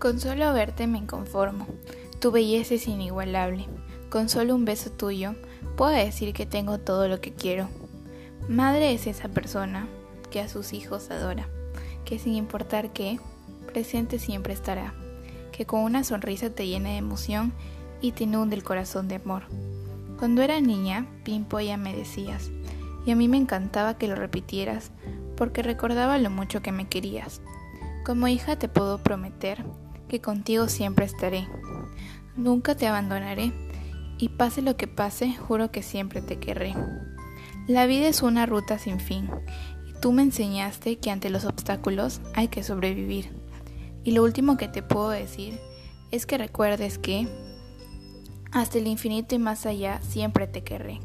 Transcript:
Con solo verte me conformo. Tu belleza es inigualable. Con solo un beso tuyo puedo decir que tengo todo lo que quiero. Madre es esa persona que a sus hijos adora, que sin importar qué, presente siempre estará, que con una sonrisa te llena de emoción y te inunde el corazón de amor. Cuando era niña, Pimpo ya me decías, y a mí me encantaba que lo repitieras, porque recordaba lo mucho que me querías. Como hija te puedo prometer que contigo siempre estaré. Nunca te abandonaré y pase lo que pase, juro que siempre te querré. La vida es una ruta sin fin y tú me enseñaste que ante los obstáculos hay que sobrevivir. Y lo último que te puedo decir es que recuerdes que hasta el infinito y más allá siempre te querré.